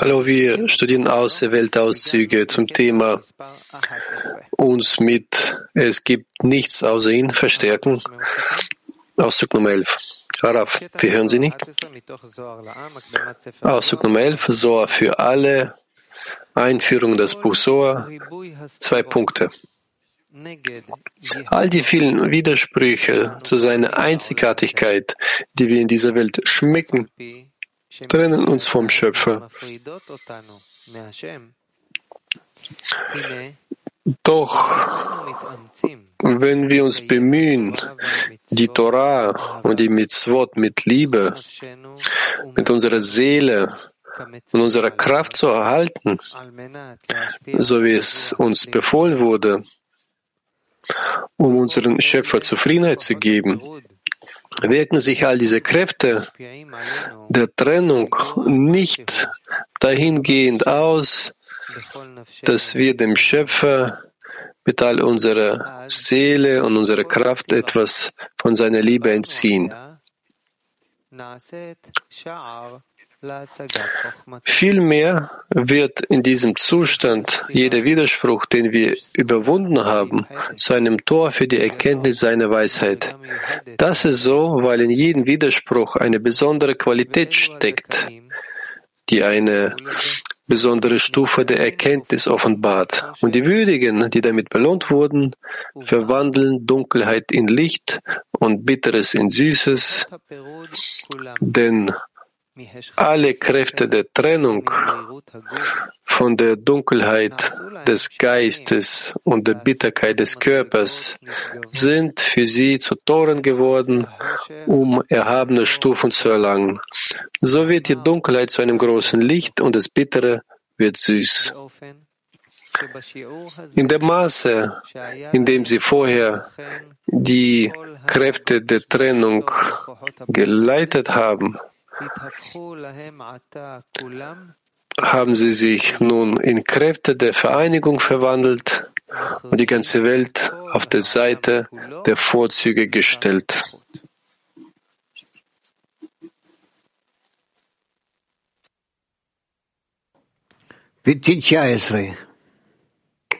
Hallo, wir studieren auserwählte Auszüge zum Thema uns mit Es gibt nichts außer ihn verstärken. Auszug Nummer 11. Araf, wir hören Sie nicht? Auszug Nummer 11, Soa für alle, Einführung in das Buch Soa, zwei Punkte. All die vielen Widersprüche zu seiner Einzigartigkeit, die wir in dieser Welt schmecken, trennen uns vom Schöpfer. Doch wenn wir uns bemühen, die Torah und die Mitzvot mit Liebe, mit unserer Seele und unserer Kraft zu erhalten, so wie es uns befohlen wurde, um unseren Schöpfer Zufriedenheit zu geben, wirken sich all diese Kräfte der Trennung nicht dahingehend aus, dass wir dem Schöpfer mit all unserer Seele und unserer Kraft etwas von seiner Liebe entziehen. Vielmehr wird in diesem Zustand jeder Widerspruch, den wir überwunden haben, zu einem Tor für die Erkenntnis seiner Weisheit. Das ist so, weil in jedem Widerspruch eine besondere Qualität steckt, die eine besondere Stufe der Erkenntnis offenbart. Und die Würdigen, die damit belohnt wurden, verwandeln Dunkelheit in Licht und Bitteres in Süßes, denn alle Kräfte der Trennung von der Dunkelheit des Geistes und der Bitterkeit des Körpers sind für sie zu Toren geworden, um erhabene Stufen zu erlangen. So wird die Dunkelheit zu einem großen Licht und das Bittere wird süß. In dem Maße, in dem sie vorher die Kräfte der Trennung geleitet haben, haben sie sich nun in Kräfte der Vereinigung verwandelt und die ganze Welt auf der Seite der Vorzüge gestellt.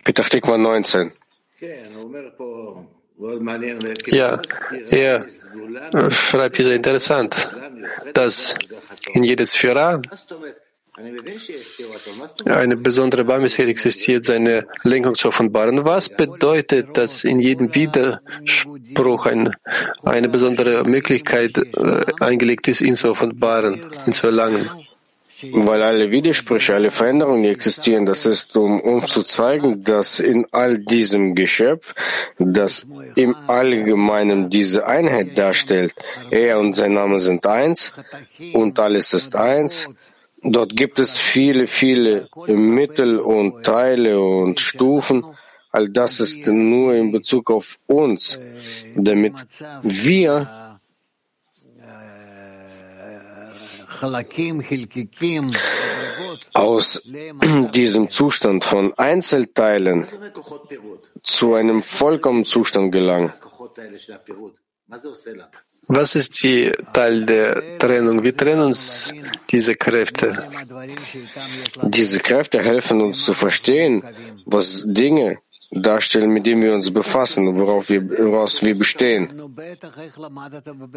Petach 19. Ja, er schreibt hier sehr interessant, dass in jedes Führer eine besondere Barmherzigkeit existiert, seine Lenkung zu offenbaren. Was bedeutet, dass in jedem Widerspruch ein, eine besondere Möglichkeit äh, eingelegt ist, ihn zu offenbaren, ihn zu erlangen? Weil alle Widersprüche, alle Veränderungen existieren, das ist, um uns zu zeigen, dass in all diesem Geschöpf, das im Allgemeinen diese Einheit darstellt, er und sein Name sind eins und alles ist eins. Dort gibt es viele, viele Mittel und Teile und Stufen. All das ist nur in Bezug auf uns, damit wir aus diesem Zustand von Einzelteilen zu einem vollkommenen Zustand gelangen. Was ist die Teil der Trennung? Wie trennen uns diese Kräfte? Diese Kräfte helfen uns zu verstehen, was Dinge darstellen, mit denen wir uns befassen, worauf wir, woraus wir bestehen.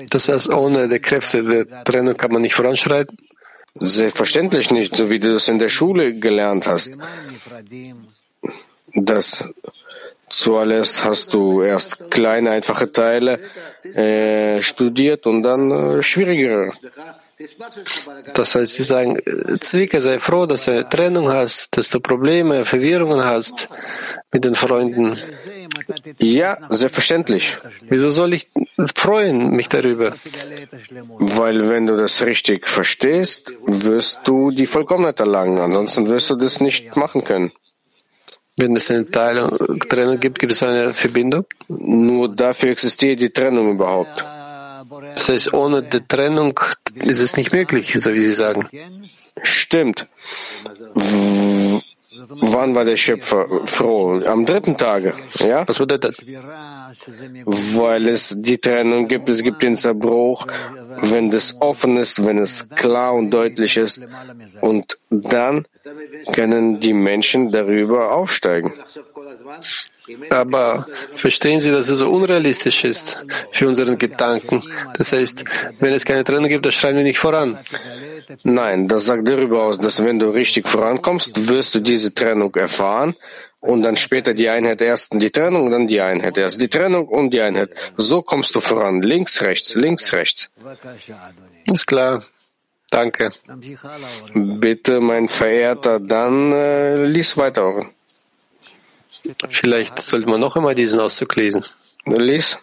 Das heißt, ohne die Kräfte der Trennung kann man nicht voranschreiten? Selbstverständlich nicht, so wie du das in der Schule gelernt hast. Das zuallererst hast du erst kleine, einfache Teile äh, studiert und dann äh, schwierigere. Das heißt, Sie sagen, Zwicke, sei froh, dass du Trennung hast, dass du Probleme, Verwirrungen hast mit den Freunden. Ja, selbstverständlich. Wieso soll ich freuen mich darüber? Weil wenn du das richtig verstehst, wirst du die Vollkommenheit erlangen. Ansonsten wirst du das nicht machen können. Wenn es eine Teilung, Trennung gibt, gibt es eine Verbindung? Nur dafür existiert die Trennung überhaupt. Das heißt, ohne die Trennung ist es nicht möglich, so wie Sie sagen. Stimmt. Wann war der Schöpfer froh? Am dritten Tage, ja? Was bedeutet das? Weil es die Trennung gibt, es gibt den Zerbruch, wenn das offen ist, wenn es klar und deutlich ist. Und dann können die Menschen darüber aufsteigen. Aber verstehen Sie, dass es so unrealistisch ist für unseren Gedanken? Das heißt, wenn es keine Trennung gibt, dann schreien wir nicht voran. Nein, das sagt darüber aus, dass wenn du richtig vorankommst, wirst du diese Trennung erfahren und dann später die Einheit erst die Trennung, dann die Einheit erst die Trennung und die Einheit. So kommst du voran. Links, rechts, links, rechts. Ist klar. Danke. Bitte, mein Verehrter, dann äh, lies weiter. Vielleicht sollte man noch einmal diesen Auszug lesen. Lies.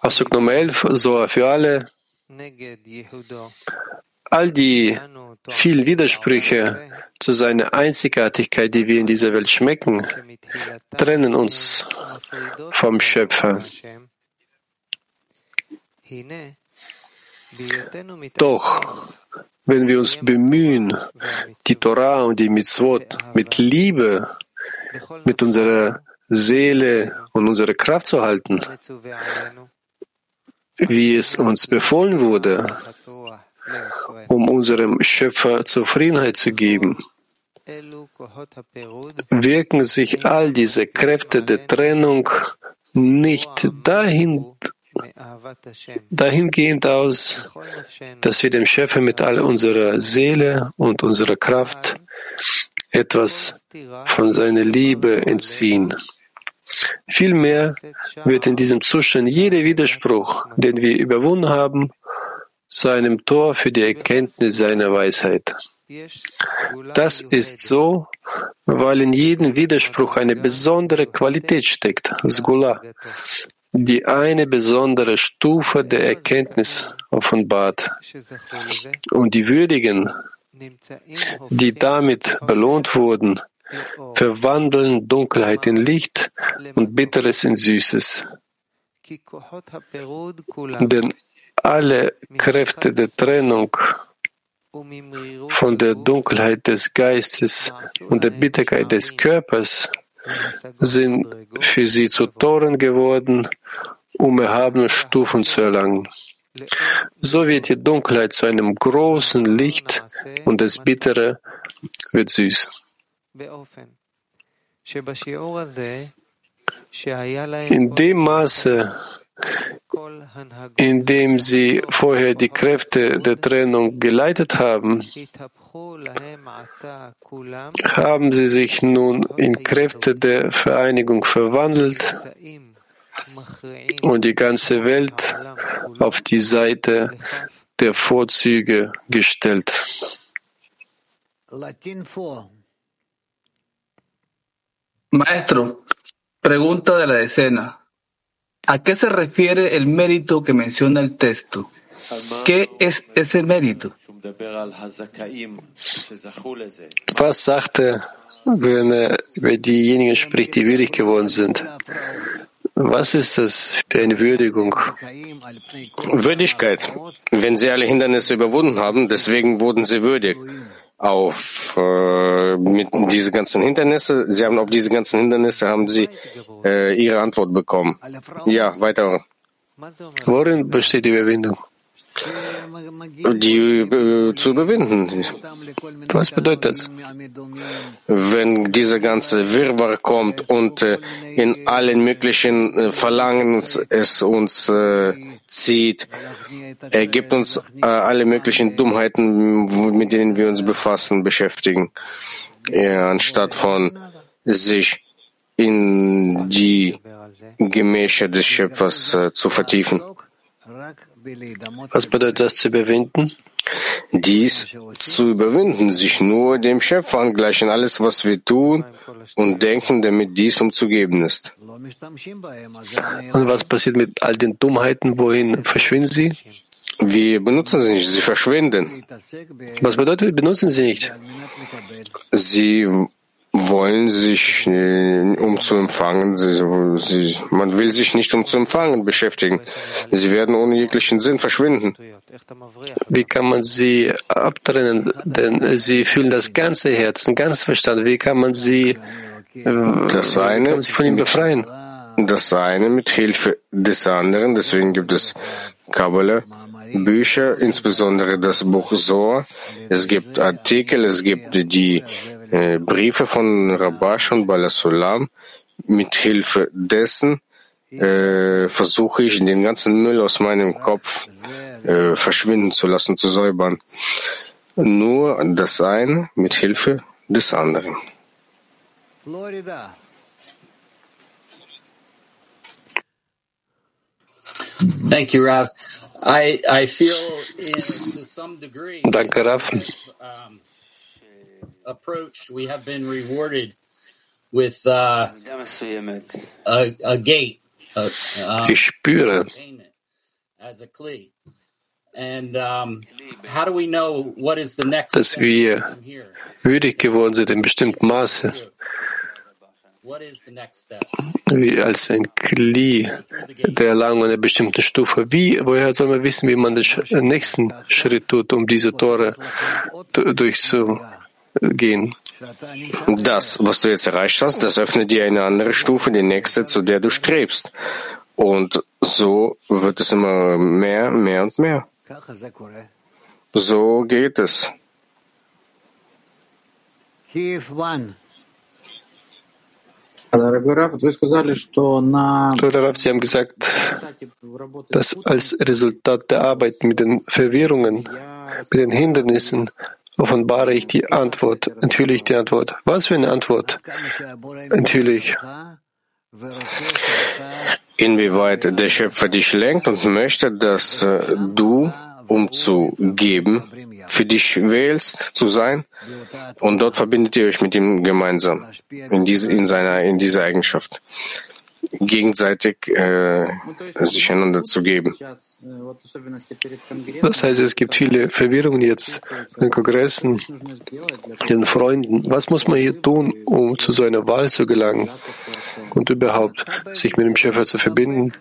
Auszug Nummer 11, Soa für alle. All die vielen Widersprüche zu seiner Einzigartigkeit, die wir in dieser Welt schmecken, trennen uns vom Schöpfer. Doch wenn wir uns bemühen, die Torah und die Mitzvot mit Liebe, mit unserer Seele und unserer Kraft zu halten, wie es uns befohlen wurde, um unserem Schöpfer Zufriedenheit zu geben, wirken sich all diese Kräfte der Trennung nicht dahin, dahingehend aus, dass wir dem Schöpfer mit all unserer Seele und unserer Kraft etwas von seiner Liebe entziehen. Vielmehr wird in diesem Zustand jeder Widerspruch, den wir überwunden haben, zu einem Tor für die Erkenntnis seiner Weisheit. Das ist so, weil in jedem Widerspruch eine besondere Qualität steckt, Sgula, die eine besondere Stufe der Erkenntnis offenbart. Und die Würdigen, die damit belohnt wurden, verwandeln Dunkelheit in Licht und Bitteres in Süßes. Denn alle Kräfte der Trennung von der Dunkelheit des Geistes und der Bitterkeit des Körpers sind für sie zu Toren geworden, um erhabene Stufen zu erlangen. So wird die Dunkelheit zu einem großen Licht und das Bittere wird süß. In dem Maße, in dem sie vorher die Kräfte der Trennung geleitet haben, haben sie sich nun in Kräfte der Vereinigung verwandelt und die ganze Welt auf die Seite der Vorzüge gestellt. Maestro, pregunta de la decena. ¿A qué se refiere el mérito que menciona el texto? ¿Qué es ese mérito? Was sagt er, wenn er über diejenigen spricht, die würdig geworden sind? Was ist das für eine Würdigung? Würdigkeit. Wenn sie alle Hindernisse überwunden haben, deswegen wurden sie würdig. Auf äh, mit diese ganzen Hindernisse, sie haben auf diese ganzen Hindernisse haben sie äh, ihre Antwort bekommen. Ja, weiter. Worin besteht die Überwindung? Die äh, zu überwinden. Was bedeutet das? Wenn dieser ganze Wirrwarr kommt und äh, in allen möglichen äh, Verlangen es uns zieht, er gibt uns alle möglichen Dummheiten, mit denen wir uns befassen, beschäftigen, anstatt von sich in die Gemächer des Schöpfers zu vertiefen. Was bedeutet das zu überwinden? Dies zu überwinden, sich nur dem Schöpfer angleichen, alles, was wir tun und denken, damit dies umzugeben ist. Und was passiert mit all den Dummheiten? Wohin verschwinden sie? Wir benutzen sie nicht, sie verschwinden. Was bedeutet, wir benutzen sie nicht? Sie wollen sich, um zu empfangen, sie, sie, man will sich nicht um zu empfangen beschäftigen. Sie werden ohne jeglichen Sinn verschwinden. Wie kann man sie abtrennen? Denn sie fühlen das ganze Herz, den ganzen Verstand. Wie kann man sie, das eine, kann man sie von ihm befreien? Das eine mit Hilfe des anderen. Deswegen gibt es Kabbalah. Bücher, insbesondere das Buch Zohar. Es gibt Artikel, es gibt die äh, Briefe von Rabash und Balasulam. Mit Hilfe dessen äh, versuche ich, den ganzen Müll aus meinem Kopf äh, verschwinden zu lassen, zu säubern. Nur das eine mit Hilfe des anderen. Florida. Thank you, Rav. I, I feel in, to some degree Danke, Rav. um, approach we have been rewarded with uh, a, a gate, a, um, Ich spüre, as a kli. And um, how do we know what is the next dass wir würdig geworden sind in bestimmtem Maße, wie als ein Kli der Erlangung einer bestimmten Stufe. Wie, woher soll man wissen, wie man den nächsten Schritt tut, um diese Tore du- gehen. Das, was du jetzt erreicht hast, das öffnet dir eine andere Stufe, die nächste, zu der du strebst. Und so wird es immer mehr, mehr und mehr. So geht es. Sie haben gesagt, dass als Resultat der Arbeit mit den Verwirrungen, mit den Hindernissen, offenbare ich die Antwort, enthülle ich die Antwort. Was für eine Antwort? Enthülle ich. Inwieweit der Schöpfer dich lenkt und möchte, dass äh, du, um zu geben, für dich wählst zu sein und dort verbindet ihr euch mit ihm gemeinsam in, diese, in, seiner, in dieser Eigenschaft gegenseitig äh, sich einander zu geben. Das heißt, es gibt viele Verwirrungen jetzt in den Kongressen, den Freunden. Was muss man hier tun, um zu so einer Wahl zu gelangen und überhaupt sich mit dem Schöpfer zu verbinden?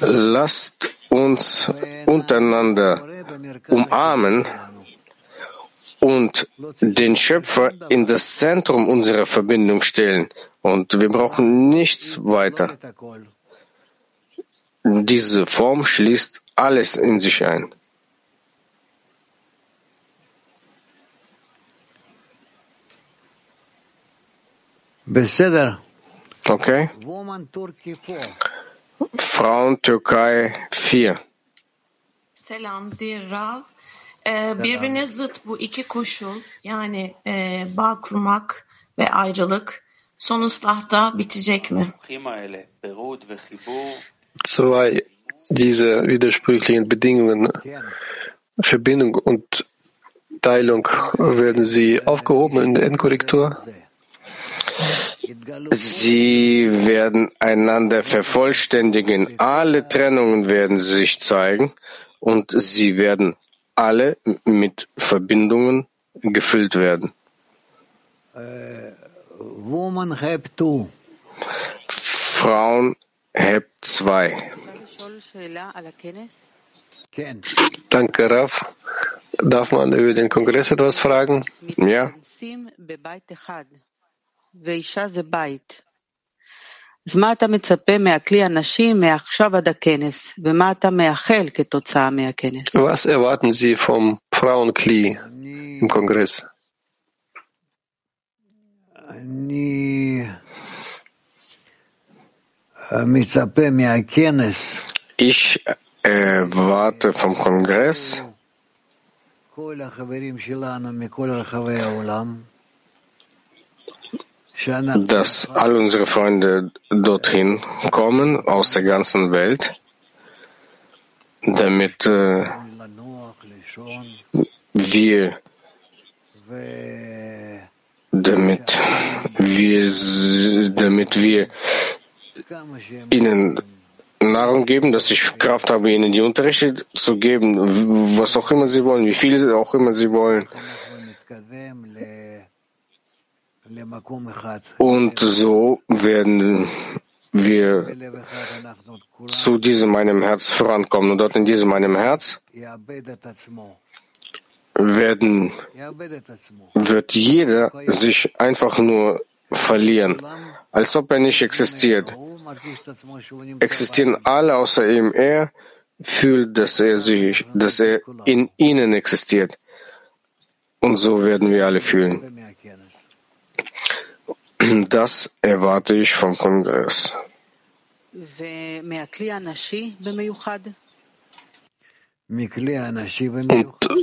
Lasst uns untereinander umarmen und den Schöpfer in das Zentrum unserer Verbindung stellen. Und wir brauchen nichts weiter. Diese Form schließt alles in sich ein. Okay. Frauen Türkei 4. Selam dear Rav. Ee, birbirine zıt bu iki koşul yani e, bağ kurmak ve ayrılık son ıslahta bitecek mi? Zwei dieser widersprüchlichen Bedingungen, Verbindung und Teilung, werden sie aufgehoben in der Endkorrektur? Sie werden einander vervollständigen. Alle Trennungen werden sich zeigen und sie werden alle mit Verbindungen gefüllt werden. Woman have 2. Frauen HEP 2. כן. Danke, Raf. Darf man über den Kongress etwas fragen? Ja? מתכנסים בבית אחד, ואישה זה בית. אז מה אתה מצפה מהכלי הנשי מעכשיו עד הכנס, ומה אתה מאחל כתוצאה מהכנס? Was erwarten Sie vom Frauenkli im Kongress? אני Ich äh, vom Kongress, dass all unsere Freunde dorthin kommen aus der ganzen Welt, damit äh, wir damit wir damit wir ihnen Nahrung geben, dass ich Kraft habe, ihnen die Unterrichte zu geben, was auch immer sie wollen, wie viel auch immer sie wollen. Und so werden wir zu diesem meinem Herz vorankommen. Und dort in diesem meinem Herz werden, wird jeder sich einfach nur verlieren, als ob er nicht existiert. Existieren alle außer ihm. Er fühlt, dass er sich, dass er in ihnen existiert. Und so werden wir alle fühlen. Das erwarte ich vom Kongress. Und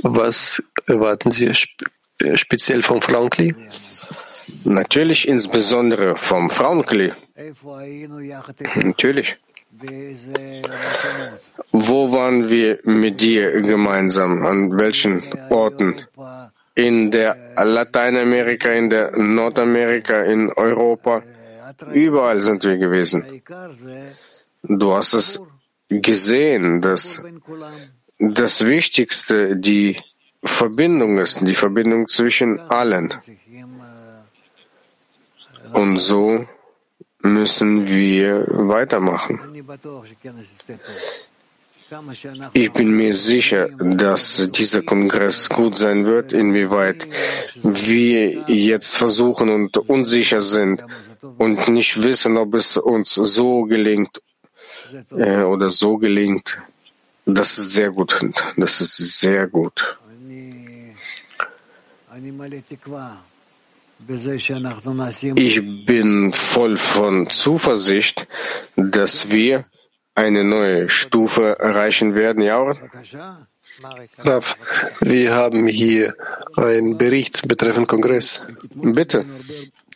was erwarten Sie speziell vom Frauenkli? Natürlich insbesondere vom Frauenkli. Natürlich. Wo waren wir mit dir gemeinsam? An welchen Orten? In der Lateinamerika, in der Nordamerika, in Europa. Überall sind wir gewesen. Du hast es gesehen, dass das Wichtigste die Verbindung ist, die Verbindung zwischen allen. Und so müssen wir weitermachen. Ich bin mir sicher, dass dieser Kongress gut sein wird, inwieweit wir jetzt versuchen und unsicher sind und nicht wissen, ob es uns so gelingt äh, oder so gelingt. Das ist sehr gut. Das ist sehr gut. Ich bin voll von Zuversicht, dass wir eine neue Stufe erreichen werden. Ja, Wir haben hier einen Bericht betreffend Kongress. Bitte.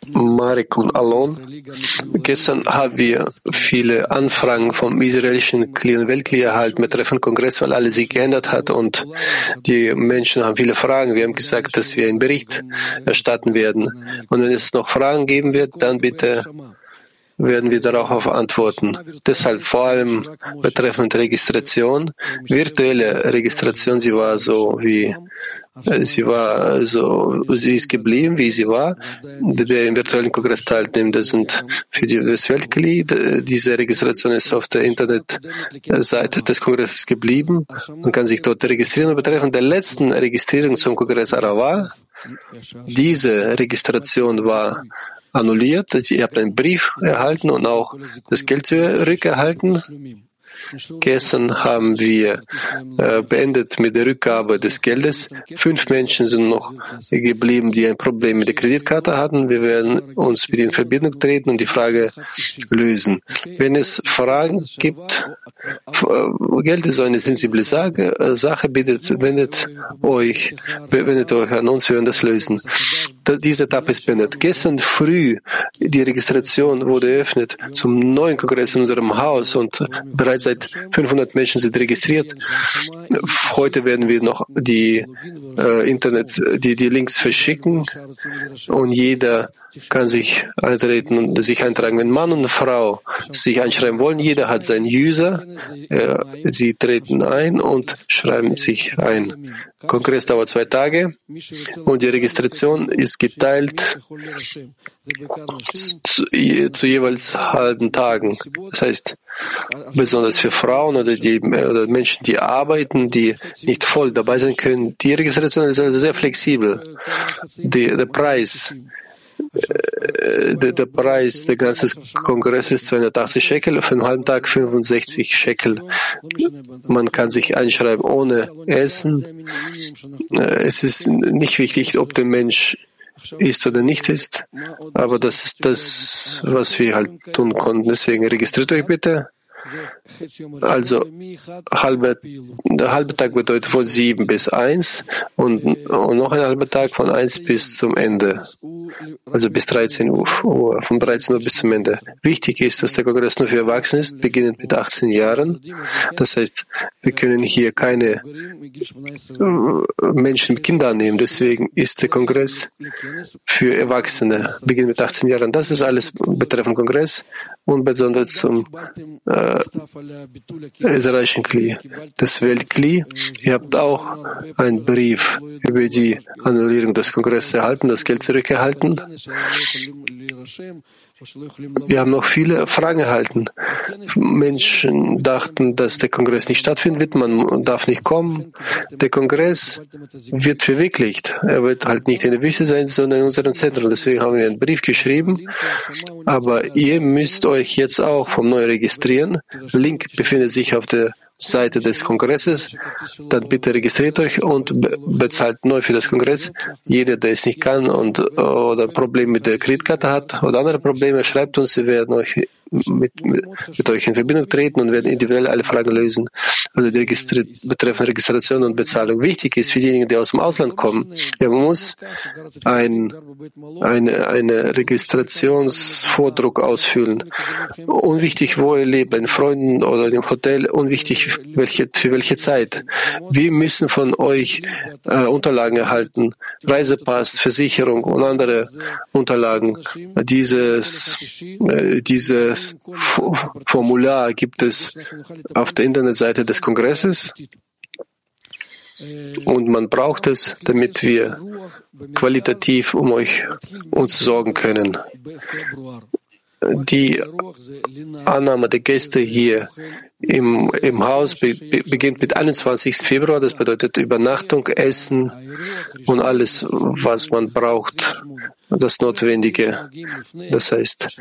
Marek und Alon. Gestern haben wir viele Anfragen vom israelischen Kli und Weltkli erhalten betreffend Kongress, weil alles sich geändert hat und die Menschen haben viele Fragen. Wir haben gesagt, dass wir einen Bericht erstatten werden. Und wenn es noch Fragen geben wird, dann bitte werden wir darauf antworten. Deshalb vor allem betreffend Registration, virtuelle Registration, sie war so wie Sie war so, sie ist geblieben, wie sie war. Wer im virtuellen Kongress teilnimmt, das sind für die, das Weltglied. Diese Registration ist auf der Internetseite des Kongresses geblieben. Man kann sich dort registrieren. Und betreffend der letzten Registrierung zum Kongress Arava, diese Registration war annulliert. Ihr habt einen Brief erhalten und auch das Geld zurückerhalten. Gestern haben wir äh, beendet mit der Rückgabe des Geldes. Fünf Menschen sind noch geblieben, die ein Problem mit der Kreditkarte hatten. Wir werden uns mit ihnen in Verbindung treten und die Frage lösen. Wenn es Fragen gibt, äh, Geld ist eine sensible äh, Sache bittet, wendet euch, wendet euch an uns, wir werden das lösen. Diese Etappe ist beendet. Gestern früh die Registration wurde eröffnet zum neuen Kongress in unserem Haus und bereits seit Seit 500 Menschen sind registriert. Heute werden wir noch die äh, Internet, die, die Links verschicken und jeder kann sich eintreten und sich eintragen. Wenn Mann und Frau sich einschreiben wollen, jeder hat seinen User, äh, sie treten ein und schreiben sich ein. Kongress dauert zwei Tage und die Registration ist geteilt zu, zu jeweils halben Tagen. Das heißt, besonders für Frauen oder die oder Menschen, die arbeiten, die nicht voll dabei sein können, die Registration ist also sehr flexibel. Die, der Preis äh, der, der, Preis der ganzen Kongress ist 280 Shekel, für einen halben Tag 65 Shekel. Man kann sich einschreiben ohne Essen. Äh, es ist nicht wichtig, ob der Mensch ist oder nicht ist, aber das ist das, was wir halt tun konnten. Deswegen registriert euch bitte. Also halbe, der halbe Tag bedeutet von sieben bis eins und, und noch ein halber Tag von eins bis zum Ende. Also bis 13 Uhr, von 13 Uhr bis zum Ende. Wichtig ist, dass der Kongress nur für Erwachsene ist, beginnend mit 18 Jahren. Das heißt, wir können hier keine äh, Menschen mit Kindern nehmen. Deswegen ist der Kongress für Erwachsene, beginnend mit 18 Jahren. Das ist alles betreffend Kongress. Und besonders zum äh, israelischen Kli. Das Weltkli, ihr habt auch einen Brief über die Annullierung des Kongresses erhalten, das Geld zurückerhalten. Wir haben noch viele Fragen erhalten. Menschen dachten, dass der Kongress nicht stattfinden wird, man darf nicht kommen. Der Kongress wird verwirklicht. Er wird halt nicht in der Wüste sein, sondern in unseren Zentren. Deswegen haben wir einen Brief geschrieben. Aber ihr müsst euch jetzt auch vom Neu registrieren. Link befindet sich auf der Seite des Kongresses, dann bitte registriert euch und be bezahlt neu für das Kongress. Jeder, der es nicht kann und oder Probleme mit der Kreditkarte hat oder andere Probleme, schreibt uns, wir werden euch mit, mit, euch in Verbindung treten und werden individuell alle Fragen lösen. Also die Registri betreffend Registration und Bezahlung. Wichtig ist für diejenigen, die aus dem Ausland kommen, ja, man muss ein, eine, eine Registrationsvordruck ausfüllen. Unwichtig, wo ihr lebt, bei Freunden oder im Hotel, unwichtig, welche, für welche Zeit. Wir müssen von euch äh, Unterlagen erhalten, Reisepass, Versicherung und andere Unterlagen. Dieses, äh, diese dieses Formular gibt es auf der Internetseite des Kongresses und man braucht es, damit wir qualitativ um euch uns sorgen können. Die Annahme der Gäste hier im, im Haus be, beginnt mit 21. Februar. Das bedeutet Übernachtung, Essen und alles, was man braucht, das Notwendige. Das heißt,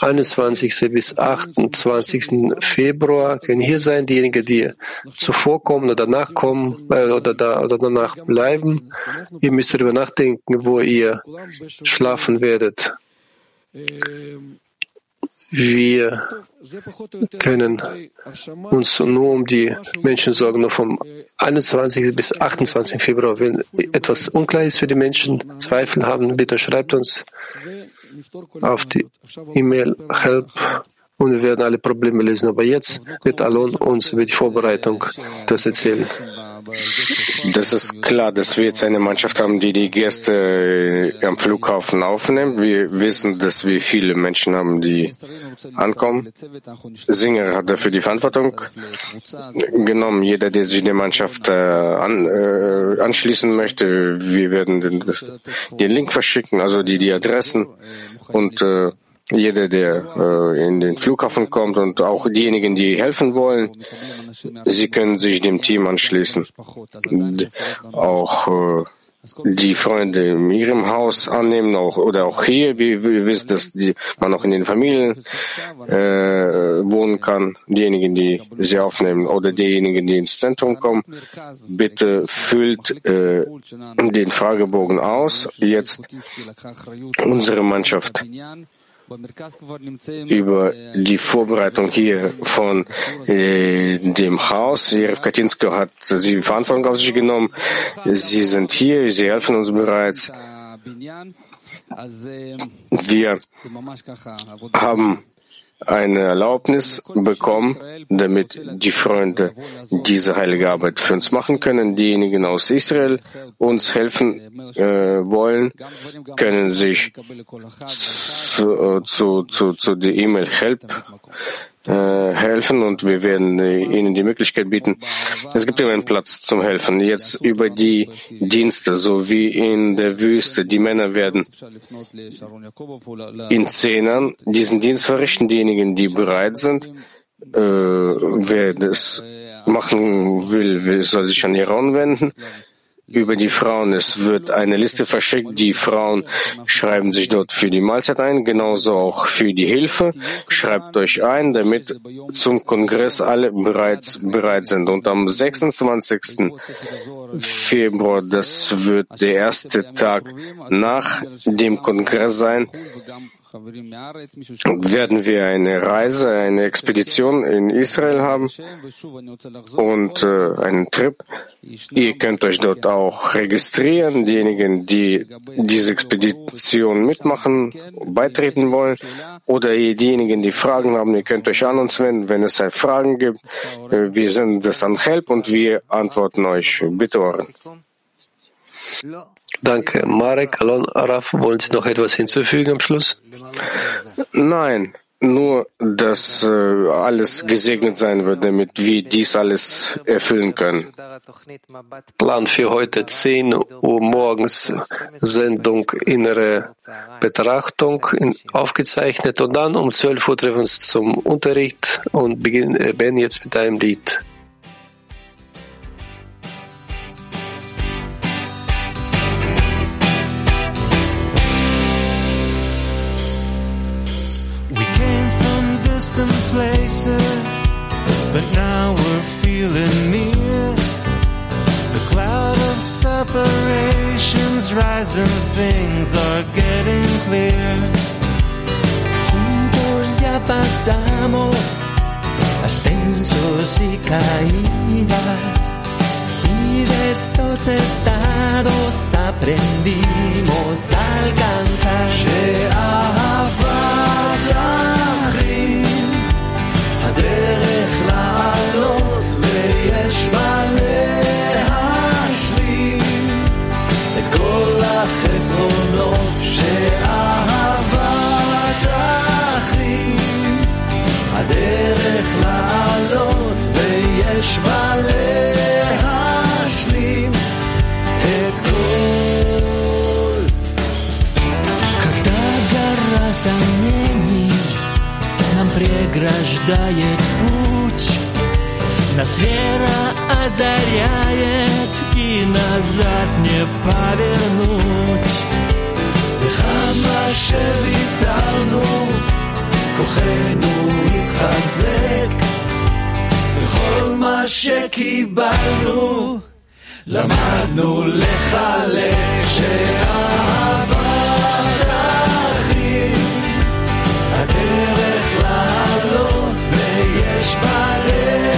21. bis 28. Februar können hier sein. Diejenigen, die zuvor kommen oder danach kommen äh, oder, da, oder danach bleiben. Ihr müsst darüber nachdenken, wo ihr schlafen werdet. Wir können uns nur um die Menschen sorgen, nur vom 21. bis 28. Februar. Wenn etwas unklar ist für die Menschen, Zweifel haben, bitte schreibt uns auf die E-Mail help und wir werden alle Probleme lösen. Aber jetzt wird Alon uns über die Vorbereitung das erzählen. Das ist klar, dass wir jetzt eine Mannschaft haben, die die Gäste äh, am Flughafen aufnimmt. Wir wissen, dass wir viele Menschen haben, die ankommen. Singer hat dafür die Verantwortung genommen. Jeder, der sich der Mannschaft äh, an, äh, anschließen möchte, wir werden den, den, Link verschicken, also die, die Adressen und äh, jeder, der äh, in den Flughafen kommt und auch diejenigen, die helfen wollen, sie können sich dem Team anschließen. Auch äh, die Freunde in ihrem Haus annehmen, auch, oder auch hier, wie wir wissen, dass die, man auch in den Familien äh, wohnen kann. Diejenigen, die sie aufnehmen oder diejenigen, die ins Zentrum kommen, bitte füllt äh, den Fragebogen aus. Jetzt unsere Mannschaft über die Vorbereitung hier von äh, dem Haus. Jeref Katinsko hat die Verantwortung auf sich genommen. Sie sind hier, sie helfen uns bereits. Wir haben eine Erlaubnis bekommen, damit die Freunde diese heilige Arbeit für uns machen können. Diejenigen aus Israel uns helfen äh, wollen, können sich zu, zu, zu, zu der E-Mail Help äh, helfen und wir werden äh, Ihnen die Möglichkeit bieten. Es gibt immer einen Platz zum Helfen. Jetzt über die Dienste, so wie in der Wüste. Die Männer werden in Zehnern diesen Dienst verrichten. Diejenigen, die bereit sind, äh, wer das machen will, soll sich an Iran wenden über die Frauen. Es wird eine Liste verschickt. Die Frauen schreiben sich dort für die Mahlzeit ein, genauso auch für die Hilfe. Schreibt euch ein, damit zum Kongress alle bereits bereit sind. Und am 26. Februar, das wird der erste Tag nach dem Kongress sein, werden wir eine Reise, eine Expedition in Israel haben und äh, einen Trip. Ihr könnt euch dort auch registrieren. Diejenigen, die diese Expedition mitmachen, beitreten wollen oder diejenigen, die Fragen haben, ihr könnt euch an uns wenden, wenn es Fragen gibt. Äh, wir sind das an Help und wir antworten euch. Bitte, Oren. Danke. Marek, Alon, Araf, wollen Sie noch etwas hinzufügen am Schluss? Nein, nur, dass äh, alles gesegnet sein wird, damit wir dies alles erfüllen können. Plan für heute 10 Uhr morgens Sendung Innere Betrachtung in, aufgezeichnet und dann um 12 Uhr treffen wir uns zum Unterricht und beginnen, äh, beenden jetzt mit einem Lied. Distant places, but now we're feeling near. The cloud of separations rising, things are getting clear. Juntos ya pasamos ascensos y caídas y de estos estados aprendimos a alcanzar. назад не повернуть. וכמה שוויתרנו, כוחנו התחזק, וכל מה שקיבלנו, למדנו לחלק שאהבת אחים, הדרך לעלות ויש בלב